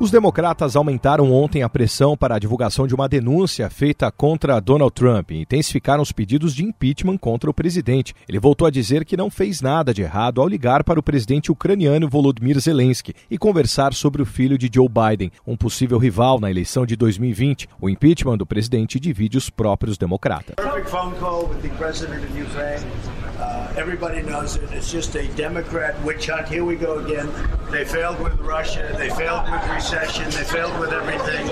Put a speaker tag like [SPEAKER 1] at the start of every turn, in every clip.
[SPEAKER 1] Os democratas aumentaram ontem a pressão para a divulgação de uma denúncia feita contra Donald Trump e intensificaram os pedidos de impeachment contra o presidente. Ele voltou a dizer que não fez nada de errado ao ligar para o presidente ucraniano Volodymyr Zelensky e conversar sobre o filho de Joe Biden, um possível rival na eleição de 2020. O impeachment do presidente divide os próprios democratas.
[SPEAKER 2] Uh, everybody knows it. It's just a Democrat witch hunt. Here we go again. They failed with Russia. They failed with recession. They failed with everything.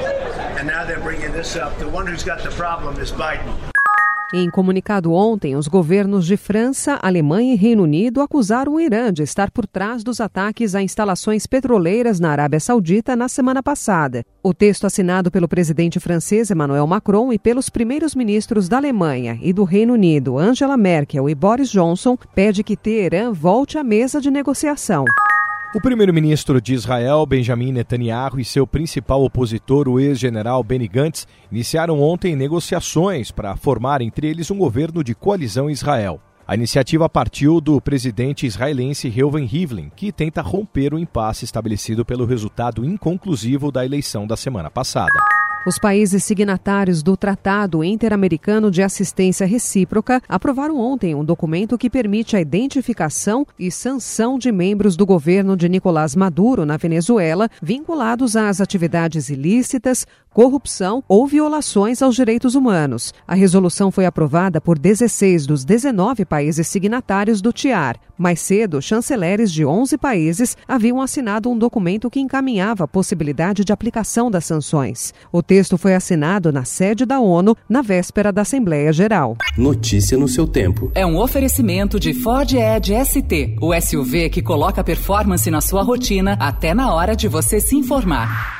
[SPEAKER 2] And now they're bringing this up. The one who's got the problem is Biden.
[SPEAKER 3] Em comunicado ontem, os governos de França, Alemanha e Reino Unido acusaram o Irã de estar por trás dos ataques a instalações petroleiras na Arábia Saudita na semana passada. O texto assinado pelo presidente francês Emmanuel Macron e pelos primeiros ministros da Alemanha e do Reino Unido, Angela Merkel e Boris Johnson, pede que Teherã volte à mesa de negociação.
[SPEAKER 1] O primeiro-ministro de Israel, Benjamin Netanyahu, e seu principal opositor, o ex-general Benny Gantz, iniciaram ontem negociações para formar entre eles um governo de coalizão Israel. A iniciativa partiu do presidente israelense Reuven Rivlin, que tenta romper o impasse estabelecido pelo resultado inconclusivo da eleição da semana passada.
[SPEAKER 3] Os países signatários do Tratado Interamericano de Assistência Recíproca aprovaram ontem um documento que permite a identificação e sanção de membros do governo de Nicolás Maduro na Venezuela vinculados às atividades ilícitas, corrupção ou violações aos direitos humanos. A resolução foi aprovada por 16 dos 19 países signatários do TIAR. Mais cedo, chanceleres de 11 países haviam assinado um documento que encaminhava a possibilidade de aplicação das sanções. O texto foi assinado na sede da ONU na véspera da Assembleia Geral.
[SPEAKER 4] Notícia no seu tempo.
[SPEAKER 5] É um oferecimento de Ford Edge ST, o SUV que coloca performance na sua rotina até na hora de você se informar.